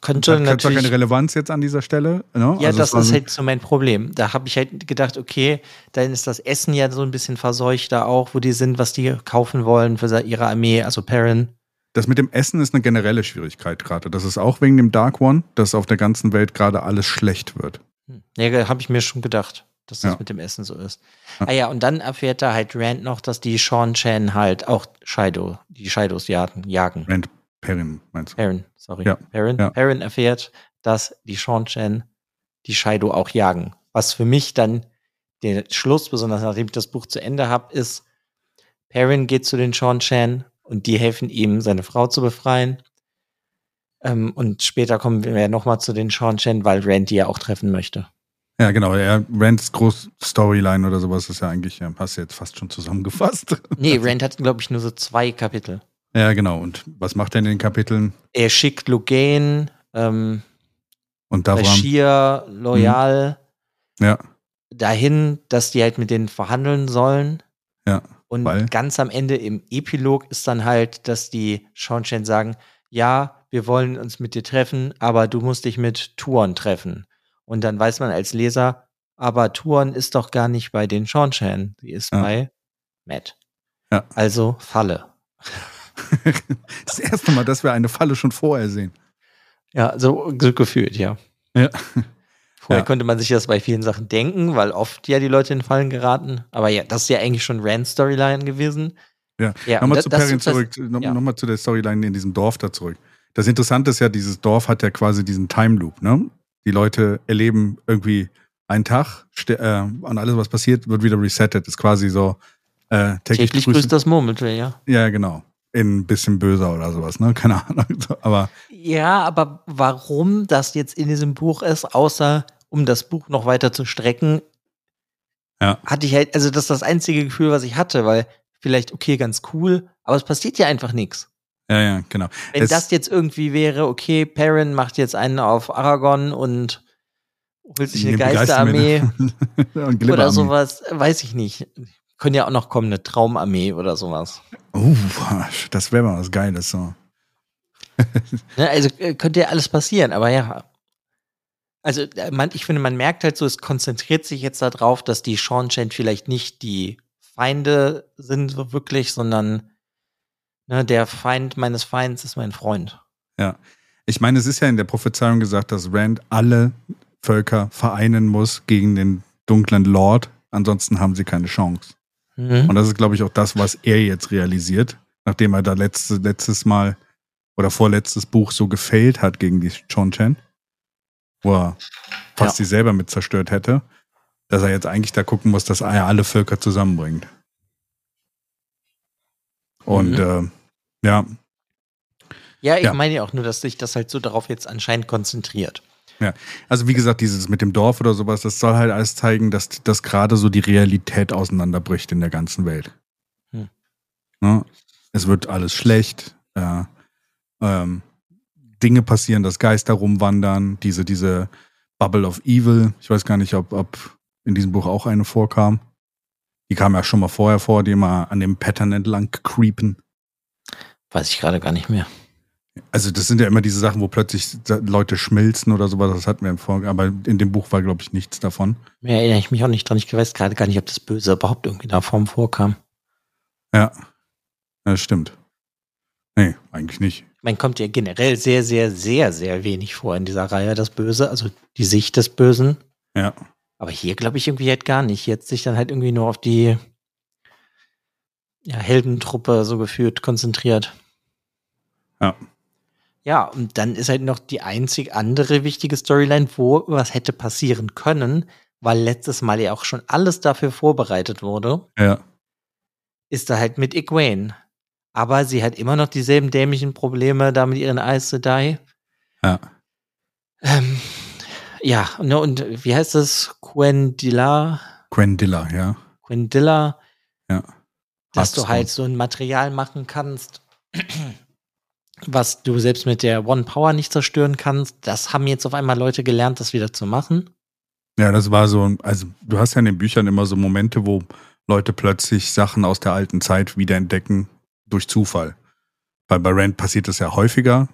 könnte Hat, hat natürlich. keine Relevanz jetzt an dieser Stelle. Ne? Ja, Also das ist halt so mein Problem. Da habe ich halt gedacht, okay, dann ist das Essen ja so ein bisschen verseuchter auch, wo die sind, was die kaufen wollen für ihre Armee, also Perrin. Das mit dem Essen ist eine generelle Schwierigkeit gerade. Das ist auch wegen dem Dark One, dass auf der ganzen Welt gerade alles schlecht wird. Hm. Ja, habe ich mir schon gedacht, dass das Ja. mit dem Essen so ist. Ja. Ah ja, und dann erfährt da halt Rand noch, dass die Sean Chan halt auch Shido, die Shidos jagen. jagen. Rand Perrin, meinst du? Perrin, sorry. Ja. Perrin, Ja. Perrin erfährt, dass die Sean Chan die Shido auch jagen. Was für mich dann der Schluss, besonders nachdem ich das Buch zu Ende habe, ist, Perrin geht zu den Sean Chan und die helfen ihm, seine Frau zu befreien. Ähm, und später kommen wir nochmal zu den Sean Chan, weil Rand die ja auch treffen möchte. Ja, genau. Ja, Rands Groß-Storyline oder sowas ist ja eigentlich, ja, hast du jetzt fast schon zusammengefasst. Nee, Rand hat, glaube ich, nur so zwei Kapitel. Ja, genau. Und was macht er in den Kapiteln? Er schickt Logain, ähm, Und Davram? Bashir, Loyal Ja, dahin, dass die halt mit denen verhandeln sollen. Ja, Und weil? ganz am Ende im Epilog ist dann halt, dass die Schornstein sagen, ja, wir wollen uns mit dir treffen, aber du musst dich mit Tuon treffen. Und dann weiß man als Leser, aber Tuon ist doch gar nicht bei den Schornstein. Sie ist Ja. bei Matt. Ja. Also Falle. das erste Mal, dass wir eine Falle schon vorher sehen. Ja, so, so gefühlt, ja. Ja. Vorher Ja. konnte man sich das bei vielen Sachen denken, weil oft ja die Leute in Fallen geraten. Aber ja, das ist ja eigentlich schon Rand Storyline gewesen. Ja. ja Nochmal zu Perrin zurück, no, ja. nochmal zu der Storyline in diesem Dorf da zurück. Das Interessante ist ja, dieses Dorf hat ja quasi diesen Time Loop, ne? Die Leute erleben irgendwie einen Tag äh, und alles, was passiert, wird wieder resettet. Ist quasi so äh, täglich, Täglich grüßt- grüßt das Murmeltier, ja. Ja, genau. In ein bisschen böser oder sowas, ne? Keine Ahnung. Aber Ja, aber warum das jetzt in diesem Buch ist, außer um das Buch noch weiter zu strecken, Ja. hatte ich halt, also das ist das einzige Gefühl, was ich hatte, weil vielleicht, okay, ganz cool, aber es passiert ja einfach nichts. ja, ja, genau. Wenn Es- das jetzt irgendwie wäre, okay, Perrin macht jetzt einen auf Aragon und holt sich eine Geisterarmee oder sowas, weiß ich nicht. Können ja auch noch kommen, eine Traumarmee oder sowas. Uh, das wäre mal was Geiles. So. Ne, also äh, könnte ja alles passieren, aber ja. Also äh, man, ich finde, man merkt halt so, es konzentriert sich jetzt darauf, dass die Chen vielleicht nicht die Feinde sind so wirklich, sondern ne, der Feind meines Feinds ist mein Freund. Ich meine, es ist ja in der Prophezeiung gesagt, dass Rand alle Völker vereinen muss gegen den dunklen Lord. Ansonsten haben sie keine Chance. Mhm. Und das ist, glaube ich, auch das, was er jetzt realisiert, nachdem er da letzte, letztes Mal oder vorletztes Buch so gefailt hat gegen die Chon Chen, wo er fast Ja. sie selber mit zerstört hätte, dass er jetzt eigentlich da gucken muss, dass er alle Völker zusammenbringt. Und Mhm. äh, ja, Ja, ich Ja. meine ja auch nur, dass sich das halt so darauf jetzt anscheinend konzentriert. Also wie gesagt, dieses mit dem Dorf oder sowas, das soll halt alles zeigen, dass, dass gerade so die Realität auseinanderbricht in der ganzen Welt. Hm. Ne? Es wird alles schlecht. Äh, ähm, Dinge passieren, dass Geister rumwandern, diese, diese Bubble of Evil. Ich weiß gar nicht, ob, ob in diesem Buch auch eine vorkam. Die kam ja schon mal vorher vor, die immer an dem Pattern entlang creepen. Weiß ich gerade gar nicht mehr. Also das sind ja immer diese Sachen, wo plötzlich Leute schmilzen oder sowas. Das hatten wir im Vor, aber in dem Buch war, glaube ich, nichts davon. Mehr erinnere ich mich auch nicht dran. Ich weiß gerade gar nicht, ob das Böse überhaupt irgendwie in der Form vorkam. Ja, das stimmt. Nee, eigentlich nicht. Ich meine, kommt ja generell sehr, sehr, sehr, sehr wenig vor in dieser Reihe, das Böse, also die Sicht des Bösen. Ja, Aber hier glaube ich irgendwie halt gar nicht. Jetzt sich dann halt irgendwie nur auf die ja, Heldentruppe so gefühlt konzentriert. Ja. Ja, und dann ist halt noch die einzig andere wichtige Storyline, wo was hätte passieren können, weil letztes Mal ja auch schon alles dafür vorbereitet wurde, ja, ist da halt mit Egwene. Aber sie hat immer noch dieselben dämlichen Probleme da mit ihren Aes Sedai. ja. Ähm, ja, ne, und wie heißt das? Quendilla? Quendilla, ja. Quendilla? Ja. Dass du Hearthstone. halt so ein Material machen kannst, was du selbst mit der One Power nicht zerstören kannst. Das haben jetzt auf einmal Leute gelernt, das wieder zu machen. Ja, das war so, also du hast ja in den Büchern immer so Momente, wo Leute plötzlich Sachen aus der alten Zeit wiederentdecken durch Zufall. Weil bei Rand passiert das ja häufiger.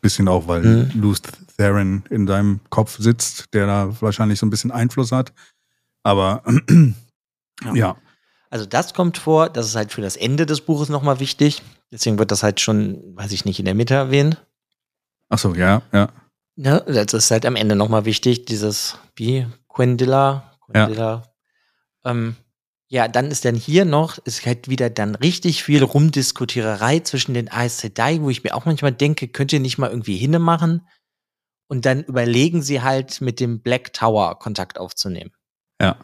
Bisschen auch, weil Mhm. Luce Theron in seinem Kopf sitzt, der da wahrscheinlich so ein bisschen Einfluss hat. Aber Ja. ja, Also das kommt vor, das ist halt für das Ende des Buches nochmal wichtig. Deswegen wird das halt schon, weiß ich nicht, in der Mitte erwähnt. ach so, ja, ja, Ne? Das ist halt am Ende nochmal wichtig, dieses, wie, Quendilla, Quendilla. Ja. Ähm, ja, dann ist dann hier noch, ist halt wieder dann richtig viel Rumdiskutiererei zwischen den Aes Sedai, wo ich mir auch manchmal denke, könnt ihr nicht mal irgendwie hinne machen? Und dann überlegen sie halt mit dem Black Tower Kontakt aufzunehmen. ja,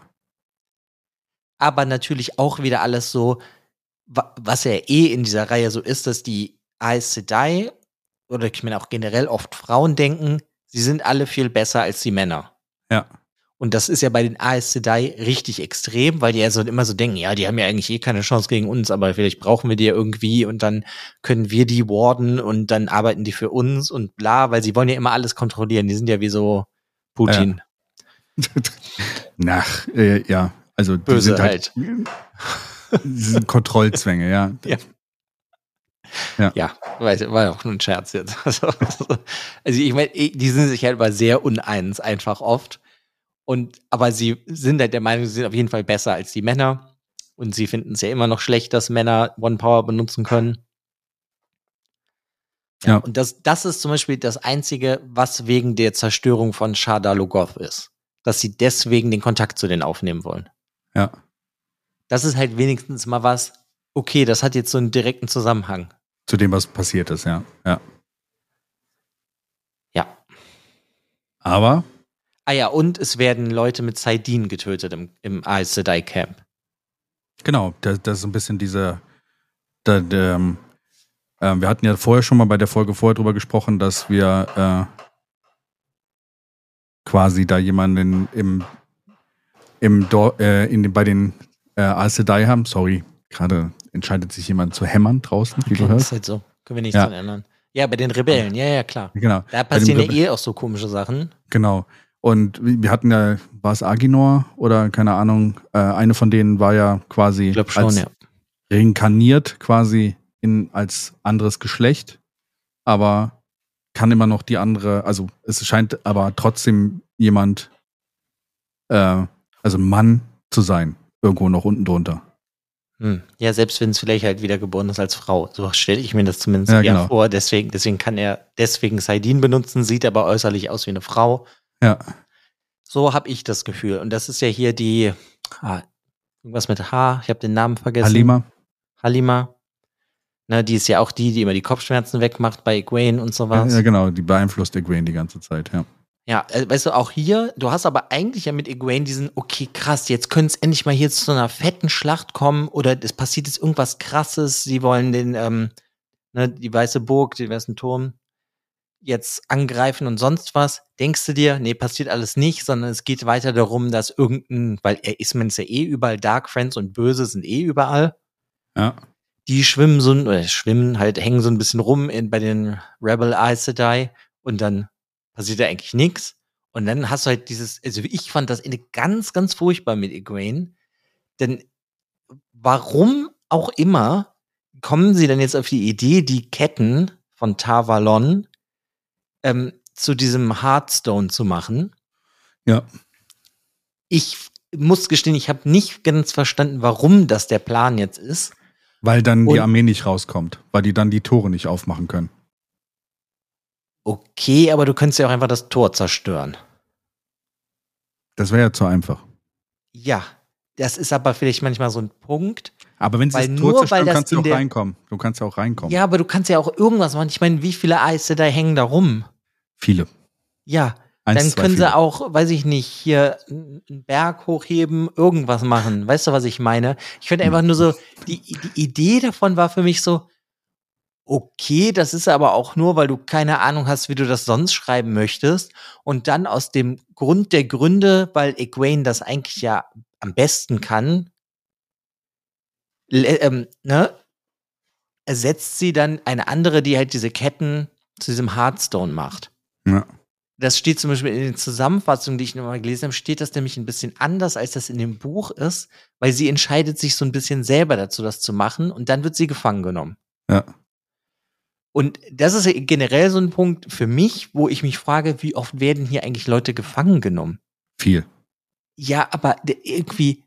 aber natürlich auch wieder alles so, was ja eh in dieser Reihe so ist, dass die Aes Sedai oder ich meine auch generell oft Frauen denken, sie sind alle viel besser als die Männer. ja, Und das ist ja bei den Aes Sedai richtig extrem, weil die ja so immer so denken, ja, die haben ja eigentlich eh keine Chance gegen uns, aber vielleicht brauchen wir die ja irgendwie und dann können wir die warden und dann arbeiten die für uns und bla, weil sie wollen ja immer alles kontrollieren. Die sind ja wie so Putin. Ja. Nach, äh, ja, also die Böse sind halt, die sind Kontrollzwänge, ja. Ja. Ja. Ja, war ja auch nur ein Scherz jetzt. Also, also ich meine, die sind sich halt aber sehr uneins einfach oft. Und, aber sie sind halt der Meinung, sie sind auf jeden Fall besser als die Männer. Und sie finden es ja immer noch schlecht, dass Männer One Power benutzen können. Ja. Und das, das ist zum Beispiel das Einzige, was wegen der Zerstörung von Shada Logoth ist. Dass sie deswegen den Kontakt zu denen aufnehmen wollen. Ja. Das ist halt wenigstens mal was, okay, das hat jetzt so einen direkten Zusammenhang. Zu dem, was passiert ist, ja. ja. Ja. Aber, Ah ja, und es werden Leute mit Saidin getötet im, im Aes Sedai Camp. genau, das, das ist ein bisschen diese. Da, der, ähm, ähm, wir hatten ja vorher schon mal bei der Folge vorher drüber gesprochen, dass wir äh, quasi da jemanden im, im Dor äh, in bei den äh, Aes Sedai haben. Sorry, gerade entscheidet sich jemand zu hämmern draußen, wie du Das hörst. ist halt so. Können wir nichts Ja. dran ändern. Ja, bei den Rebellen, ja, ja, klar. Genau. Da passieren ja eh auch so komische Sachen. Genau. Und wir hatten ja, war es Aginor oder keine Ahnung, äh, eine von denen war ja quasi Ich glaube schon, als ja. reinkarniert quasi in als anderes Geschlecht, aber kann immer noch die andere, also es scheint aber trotzdem jemand, äh, also Mann zu sein, irgendwo noch unten drunter. Hm. Ja, selbst wenn es vielleicht halt wieder geboren ist als Frau. So stelle ich mir das zumindest Ja, genau. vor. Deswegen, deswegen kann er deswegen Saidin benutzen, sieht aber äußerlich aus wie eine Frau. Ja, So habe ich das Gefühl. Und das ist ja hier die, ah, irgendwas mit H, ich habe den Namen vergessen. Halima. Halima. Ne, die ist ja auch die, die immer die Kopfschmerzen wegmacht bei Egwene und sowas. Ja, genau, die beeinflusst Egwene die ganze Zeit, ja. Ja, äh, weißt du, auch hier, du hast aber eigentlich ja mit Egwene diesen, okay, krass, jetzt könnte es endlich mal hier zu so einer fetten Schlacht kommen oder es passiert jetzt irgendwas krasses, sie wollen den, ähm, ne, die weiße Burg, den weißen Turm jetzt angreifen und sonst was. Denkst du dir, nee, passiert alles nicht, sondern es geht weiter darum, dass irgendein, weil er ist man ist ja eh überall, Dark Friends und Böse sind eh überall. Ja, Die schwimmen so, oder schwimmen halt, hängen so ein bisschen rum in, bei den Rebel Aes Sedai und dann passiert da eigentlich nichts. Und dann hast du halt dieses, also ich fand das Ende ganz, ganz furchtbar mit Egwene. Denn warum auch immer kommen sie dann jetzt auf die Idee, die Ketten von Tavalon ähm, zu diesem Hearthstone zu machen? ja. Ich muss gestehen, ich habe nicht ganz verstanden, warum das der Plan jetzt ist. Weil dann Und- die Armee nicht rauskommt, weil die dann die Tore nicht aufmachen können. Okay, aber du könntest ja auch einfach das Tor zerstören. Das wäre ja zu einfach. Ja, das ist aber vielleicht manchmal so ein Punkt. Aber wenn sie das Tor zerstören, das kannst du auch reinkommen. Du kannst ja auch reinkommen. Ja, aber du kannst ja auch irgendwas machen. Ich meine, wie viele Eise da hängen da rum? Viele. Ja, Eins, dann zwei, können viele. sie auch, weiß ich nicht, hier einen Berg hochheben, irgendwas machen. Weißt du, was ich meine? Ich finde einfach nur so, die, die Idee davon war für mich so, okay, das ist aber auch nur, weil du keine Ahnung hast, wie du das sonst schreiben möchtest. Und dann aus dem Grund der Gründe, weil Egwene das eigentlich ja am besten kann, le- ähm, ne, ersetzt sie dann eine andere, die halt diese Ketten zu diesem Hearthstone macht Ja. das steht zum Beispiel in den Zusammenfassungen, die ich nochmal gelesen habe, steht das nämlich ein bisschen anders, als das in dem Buch ist, weil sie entscheidet sich so ein bisschen selber dazu, das zu machen und dann wird sie gefangen genommen. Ja. Und das ist generell so ein Punkt für mich, wo ich mich frage, wie oft werden hier eigentlich Leute gefangen genommen? Viel. Ja, aber irgendwie,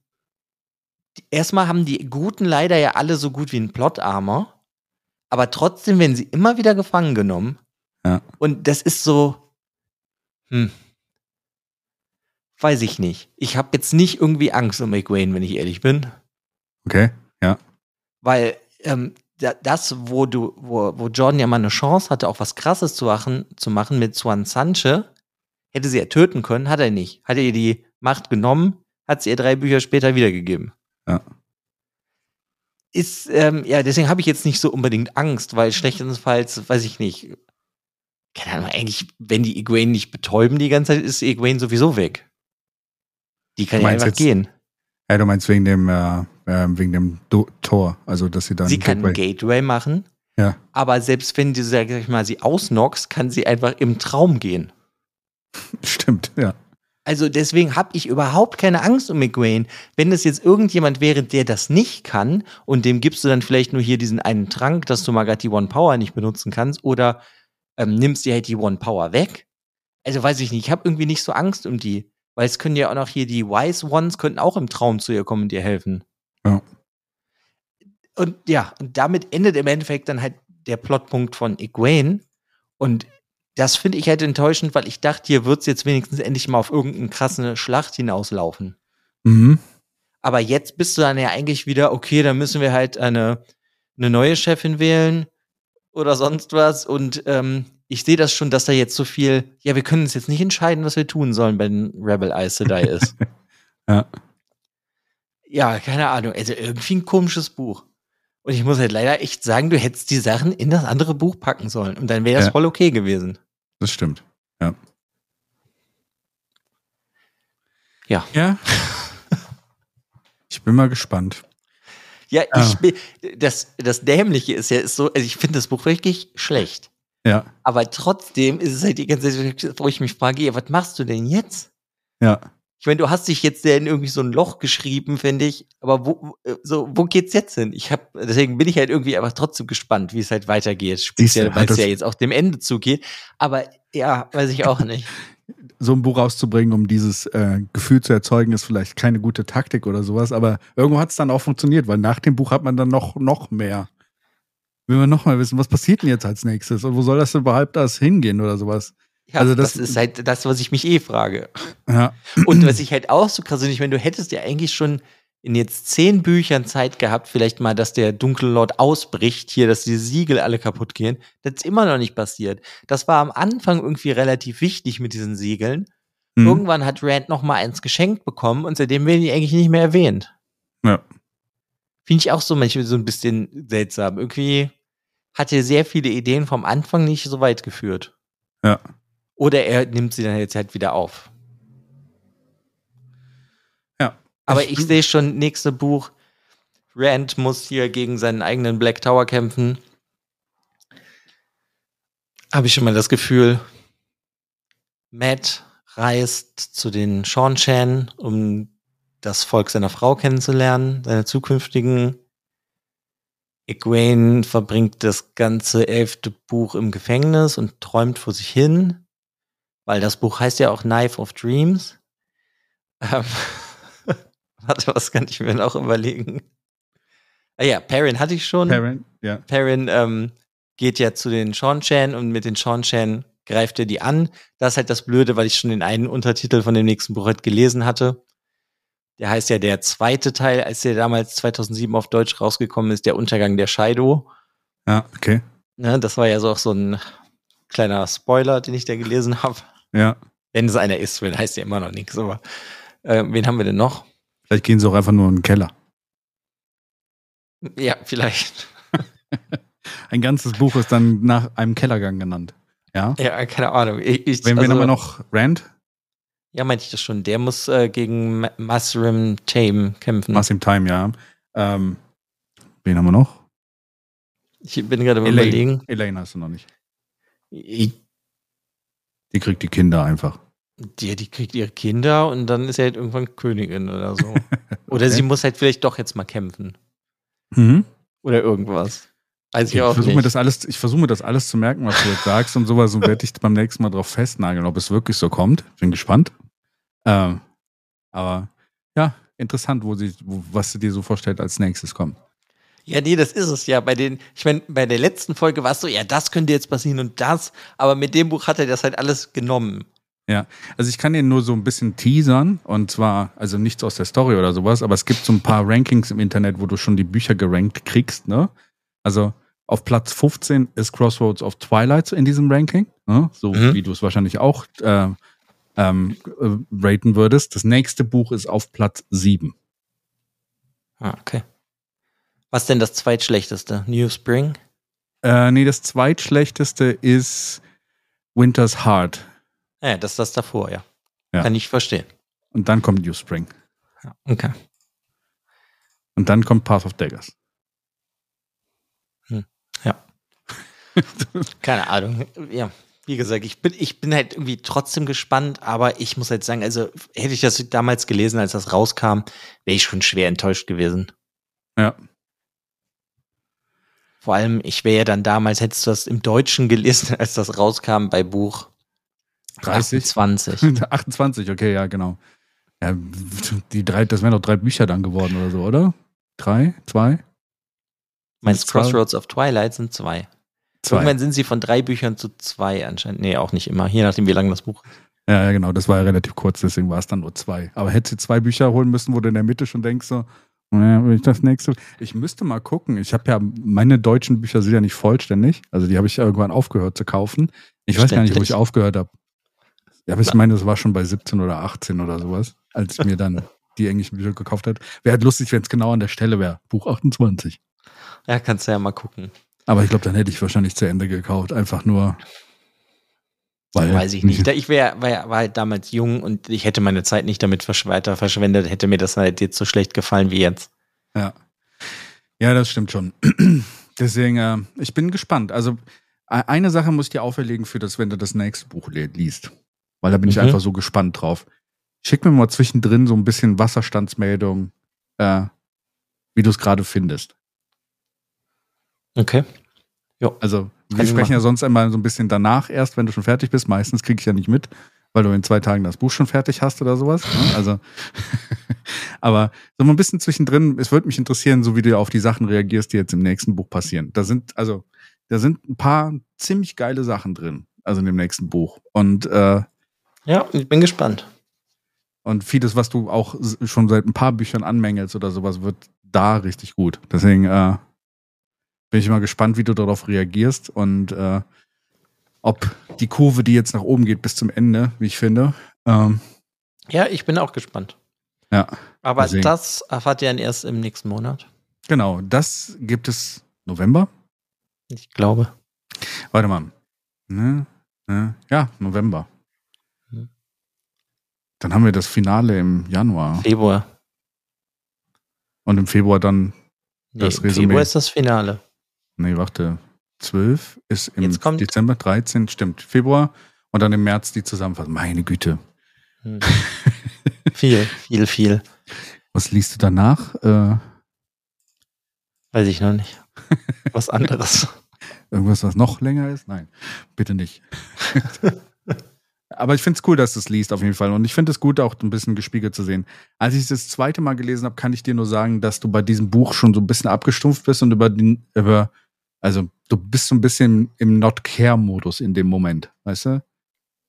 erstmal haben die Guten leider ja alle so gut wie ein Plot-Armor, aber trotzdem werden sie immer wieder gefangen genommen. Ja. Und das ist so, hm, weiß ich nicht. Ich habe jetzt nicht irgendwie Angst um McWayne, wenn ich ehrlich bin, Okay? Ja. weil ähm, das, wo du, wo, wo Jordan ja mal eine Chance hatte, auch was Krasses zu machen, zu machen mit Swan Sanche, hätte sie ja töten können, hat er nicht. Hat er ihr die Macht genommen, hat sie ihr drei Bücher später wiedergegeben. Ja. Ist, ähm, ja, deswegen habe ich jetzt nicht so unbedingt Angst, weil schlechtestenfalls, weiß ich nicht, keine Ahnung, eigentlich, wenn die Egwene nicht betäuben die ganze Zeit, ist Egwene sowieso weg. Die kann ja einfach jetzt- gehen. Ja, du meinst wegen dem, äh, äh, wegen dem Do Tor, also dass sie dann. Sie kann ein Gateway- Gateway machen, Ja, aber selbst wenn du, sag ich mal, sie ausnockst, kann sie einfach im Traum gehen. stimmt, ja. Also deswegen habe ich überhaupt keine Angst um McWayne. Wenn es jetzt irgendjemand wäre, der das nicht kann und dem gibst du dann vielleicht nur hier diesen einen Trank, dass du mal gerade die One Power nicht benutzen kannst oder ähm, nimmst dir halt die One Power weg. Also weiß ich nicht, ich habe irgendwie nicht so Angst um die, weil es können ja auch noch hier die Wise Ones könnten auch im Traum zu ihr kommen und dir helfen. Ja. Und ja, und damit endet im Endeffekt dann halt der Plotpunkt von Egwene und das finde ich halt enttäuschend, weil ich dachte, hier wird es jetzt wenigstens endlich mal auf irgendeine krasse Schlacht hinauslaufen. Mhm. Aber jetzt bist du dann ja eigentlich wieder, okay, dann müssen wir halt eine, eine neue Chefin wählen oder sonst was. Und ähm, ich sehe das schon, dass da jetzt so viel, ja, wir können uns jetzt nicht entscheiden, was wir tun sollen, wenn Rebel Aes Sedai ist. Ja. Ja, keine Ahnung. Also irgendwie ein komisches Buch. Und ich muss halt leider echt sagen, du hättest die Sachen in das andere Buch packen sollen. Und dann wäre das Ja. voll okay gewesen. Das stimmt. Ja. Ja. Ja. ich bin mal gespannt. Ja, Ah. ich bin, das, das Dämliche ist ja, ist so, also ich finde das Buch wirklich schlecht. Ja, Aber trotzdem ist es halt die ganze Zeit, wo ich mich frage, ja, was machst du denn jetzt? ja. Ich meine, du hast dich jetzt in irgendwie so ein Loch geschrieben, finde ich. Aber wo, äh, so, wo geht's jetzt hin? Ich habe, deswegen bin ich halt irgendwie einfach trotzdem gespannt, wie es halt weitergeht. Speziell, weil es ja jetzt auch dem Ende zugeht. Aber ja, weiß ich auch nicht. So ein Buch rauszubringen, um dieses äh, Gefühl zu erzeugen, ist vielleicht keine gute Taktik oder sowas, aber irgendwo hat es dann auch funktioniert, weil nach dem Buch hat man dann noch, noch mehr. Will man noch mal wissen, was passiert denn jetzt als nächstes und wo soll das überhaupt das hingehen oder sowas? Ja, Also das, das- ist halt das, was ich mich eh frage. Ja, Und was ich halt auch so krass finde, ich meine, du hättest ja eigentlich schon in jetzt zehn Büchern Zeit gehabt, vielleicht mal, dass der dunkle Lord ausbricht hier, dass die Siegel alle kaputt gehen. Das ist immer noch nicht passiert. Das war am Anfang irgendwie relativ wichtig mit diesen Siegeln. Mhm. Irgendwann hat Rand noch mal eins geschenkt bekommen und seitdem werden die eigentlich nicht mehr erwähnt. Ja. Finde ich auch so manchmal so ein bisschen seltsam. Irgendwie hat er sehr viele Ideen vom Anfang nicht so weit geführt. Ja. Oder er nimmt sie dann jetzt halt wieder auf. Ja. Aber ich sehe schon, nächste Buch, Rand muss hier gegen seinen eigenen Black Tower kämpfen. Habe ich schon mal das Gefühl, Matt reist zu den Sean-Chan, um das Volk seiner Frau kennenzulernen, seine zukünftigen. Egwene verbringt das ganze elfte Buch im Gefängnis und träumt vor sich hin, weil das Buch heißt ja auch Knife of Dreams. Ähm, warte, was kann ich mir noch überlegen? Ah ja, Perrin hatte ich schon. Parent, ja. Perrin ähm, geht ja zu den Sean-Chan und mit den Sean-Chan greift er die an. Das ist halt das Blöde, weil ich schon den einen Untertitel von dem nächsten Buch halt gelesen hatte. Der heißt ja der zweite Teil, als der damals 2007 auf Deutsch rausgekommen ist, der Untergang der Shaido. Ja, okay. Ne, das war ja so auch so ein kleiner Spoiler, den ich da gelesen habe. Ja. Wenn es einer ist, weil heißt ja immer noch nichts. Aber äh, wen haben wir denn noch? Vielleicht gehen sie auch einfach nur in den Keller. Ja, vielleicht. Ein ganzes Buch ist dann nach einem Kellergang genannt. Ja. Ja, keine Ahnung. Ich, ich, Wen, wen also- haben wir noch? Rand? Ja, meinte ich das schon. Der muss äh, gegen Ma- Masrim Tame kämpfen. Masim Time, ja. Ähm, wen haben wir noch? ich bin gerade Elaine. überlegen. Elaine hast du noch nicht. Ich- Die kriegt die Kinder einfach. Die, die kriegt ihre Kinder und dann ist er halt irgendwann Königin oder so. Oder Okay. sie muss halt vielleicht doch jetzt mal kämpfen. Mhm. Oder irgendwas. Weiß ich Ich auch versuche mir das alles, ich versuche mir das alles zu merken, was du jetzt sagst und sowas und werde ich beim nächsten Mal drauf festnageln, ob es wirklich so kommt. Bin gespannt. Ähm, aber ja, interessant, wo sie, wo, was sie dir so vorstellt als nächstes kommt. Ja, nee, das ist es ja. Bei den, ich meine, bei der letzten Folge war es so, ja, das könnte jetzt passieren und das. Aber mit dem Buch hat er das halt alles genommen. Also ich kann dir nur so ein bisschen teasern und zwar, also nichts aus der Story oder sowas, aber es gibt so ein paar Rankings im Internet, wo du schon die Bücher gerankt kriegst, ne? Also auf Platz 15 ist Crossroads of Twilight in diesem Ranking, ne? so Mhm. wie du es wahrscheinlich auch äh, ähm, äh, raten würdest. Das nächste Buch ist auf Platz 7. Ah, okay. Was denn das zweitschlechteste? New Spring? Äh, nee, das zweitschlechteste ist Winter's Heart. Ja, das ist das davor, ja. Ja. Kann ich verstehen. Und dann kommt New Spring. Ja, okay. Und dann kommt Path of Daggers. Keine Ahnung. Ja, wie gesagt, ich bin, ich bin halt irgendwie trotzdem gespannt, aber ich muss halt sagen, also hätte ich das damals gelesen, als das rauskam, wäre ich schon schwer enttäuscht gewesen. Ja. Vor allem, ich wäre ja dann damals, hättest du das im Deutschen gelesen, als das rauskam bei Buch 30? 20. 28, okay, ja, genau. Ja, die drei, das wären doch drei Bücher dann geworden oder so, oder? Drei? Zwei? Meinst Zwei. Crossroads of Twilight sind zwei. Irgendwann sind sie von drei Büchern zu zwei anscheinend. Nee, auch nicht immer. Je nachdem, wie lang das Buch ist. Ja, ja, genau, das war ja relativ kurz, deswegen war es dann nur zwei. Aber hättest du zwei Bücher holen müssen, wo du in der Mitte schon denkst, so, naja, will ich das nächste. Ich müsste mal gucken. Ich habe ja, meine deutschen Bücher sind ja nicht vollständig. Also die habe ich irgendwann aufgehört zu kaufen. Ich weiß gar nicht, wo ich aufgehört habe. Ja, aber ich meine, das war schon bei 17 oder 18 oder sowas, als ich mir dann die englischen Bücher gekauft hat. Wäre halt lustig, wenn es genau an der Stelle wäre. Buch 28. Ja, kannst du ja mal gucken. Aber ich glaube, dann hätte ich wahrscheinlich zu Ende gekauft. Einfach nur. Weil Weiß ich nicht. Ich wär, war, war halt damals jung und ich hätte meine Zeit nicht damit versch weiter verschwendet, hätte mir das halt jetzt so schlecht gefallen wie jetzt. Ja. Ja, das stimmt schon. Deswegen, äh, ich bin gespannt. Also, e- eine Sache muss ich dir auferlegen für das, wenn du das nächste Buch liest. Weil da bin ich Mhm. einfach so gespannt drauf. Schick mir mal zwischendrin so ein bisschen Wasserstandsmeldung, äh, wie du es gerade findest. Okay. Also, wir Kann ich sprechen ja sonst einmal so ein bisschen danach erst, wenn du schon fertig bist. Meistens kriege ich ja nicht mit, weil du in zwei Tagen das Buch schon fertig hast oder sowas. Ne? Also, aber so ein bisschen zwischendrin, es würde mich interessieren, so wie du auf die Sachen reagierst, die jetzt im nächsten Buch passieren. Da sind, also, da sind ein paar ziemlich geile Sachen drin, also in dem nächsten Buch. Und, äh, Ja, ich bin gespannt. und vieles, was du auch schon seit ein paar Büchern anmängelst oder sowas, wird da richtig gut. Deswegen äh, bin ich mal gespannt, wie du darauf reagierst und äh, ob die Kurve, die jetzt nach oben geht bis zum Ende, wie ich finde. Ähm, Ja, ich bin auch gespannt. ja, Aber Deswegen. das erfahrt ihr dann erst im nächsten Monat. genau. Das gibt es November. Ich glaube. Warte mal. Ne? Ne? Ja, November. Hm. Dann haben wir das Finale im Januar Februar. und im Februar dann, Nee, Das Resümee. Februar ist das Finale. Nee, warte, 12 ist im Dezember, 13 stimmt, Februar und dann im März die Zusammenfassung. Meine Güte. Hm. viel, viel, viel. Was liest du danach? Äh, Weiß ich noch nicht. Was anderes. irgendwas, was noch länger ist? Nein, bitte nicht. Aber ich finde es cool, dass du es liest, auf jeden Fall. Und ich finde es gut, auch ein bisschen gespiegelt zu sehen. Als ich es das zweite Mal gelesen habe, kann ich dir nur sagen, dass du bei diesem Buch schon so ein bisschen abgestumpft bist und über den, über, also du bist so ein bisschen im Not-Care-Modus in dem Moment, weißt du?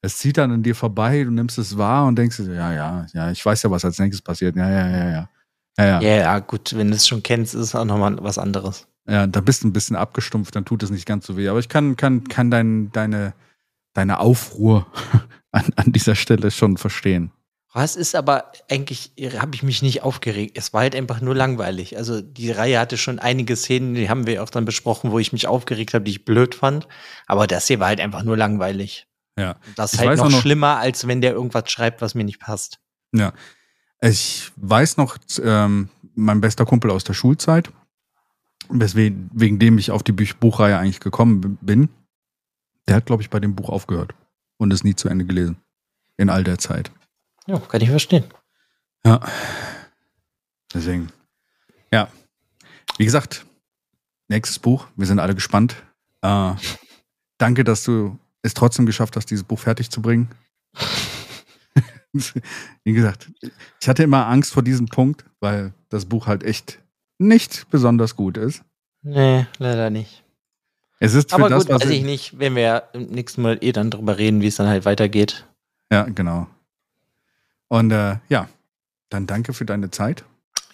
Es zieht dann an dir vorbei, du nimmst es wahr und denkst, ja, ja, ja, ich weiß ja, was als nächstes passiert. Ja, ja, ja, ja. Ja, ja. Ja, ja, gut, wenn du es schon kennst, ist es auch nochmal was anderes. Ja, da bist du ein bisschen abgestumpft, dann tut es nicht ganz so weh. Aber ich kann, kann, kann dein, deine, deine Aufruhr an, an dieser Stelle schon verstehen. Was ist aber eigentlich, habe ich mich nicht aufgeregt. Es war halt einfach nur langweilig. Also die Reihe hatte schon einige Szenen, die haben wir auch dann besprochen, wo ich mich aufgeregt habe, die ich blöd fand. Aber das hier war halt einfach nur langweilig. Ja. Das ist Ich halt noch, noch- schlimmer, als wenn der irgendwas schreibt, was mir nicht passt. Ja. Ich weiß noch, ähm, mein bester Kumpel aus der Schulzeit, weswegen, wegen dem ich auf die Buch Buchreihe eigentlich gekommen bin, der hat, glaube ich, bei dem Buch aufgehört und es nie zu Ende gelesen. In all der Zeit. Ja, kann ich verstehen. Ja. Deswegen. Ja. Wie gesagt, nächstes Buch. Wir sind alle gespannt. Äh, danke, dass du es trotzdem geschafft hast, dieses Buch fertig zu bringen. Wie gesagt, ich hatte immer Angst vor diesem Punkt, weil das Buch halt echt nicht besonders gut ist. Nee, leider nicht. Es ist für Aber das, gut, was weiß ich nicht, wenn wir im nächsten Mal eh dann drüber reden, wie es dann halt weitergeht. Ja, genau. Und äh, ja, dann danke für deine Zeit.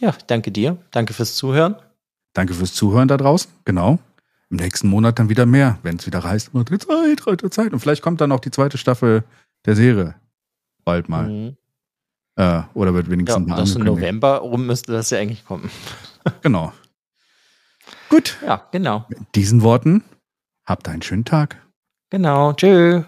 Ja, danke dir. Danke fürs Zuhören. Danke fürs Zuhören da draußen. Genau. Im nächsten Monat dann wieder mehr, wenn es wieder heißt, Zeit, dritte Zeit. Und vielleicht kommt dann auch die zweite Staffel der Serie bald mal. Mhm. Äh, oder wird Ja, wenigstens mal das im. November rum müsste das ja eigentlich kommen. Genau. Gut, Ja, genau. mit diesen Worten, habt einen schönen Tag. Genau. Tschö.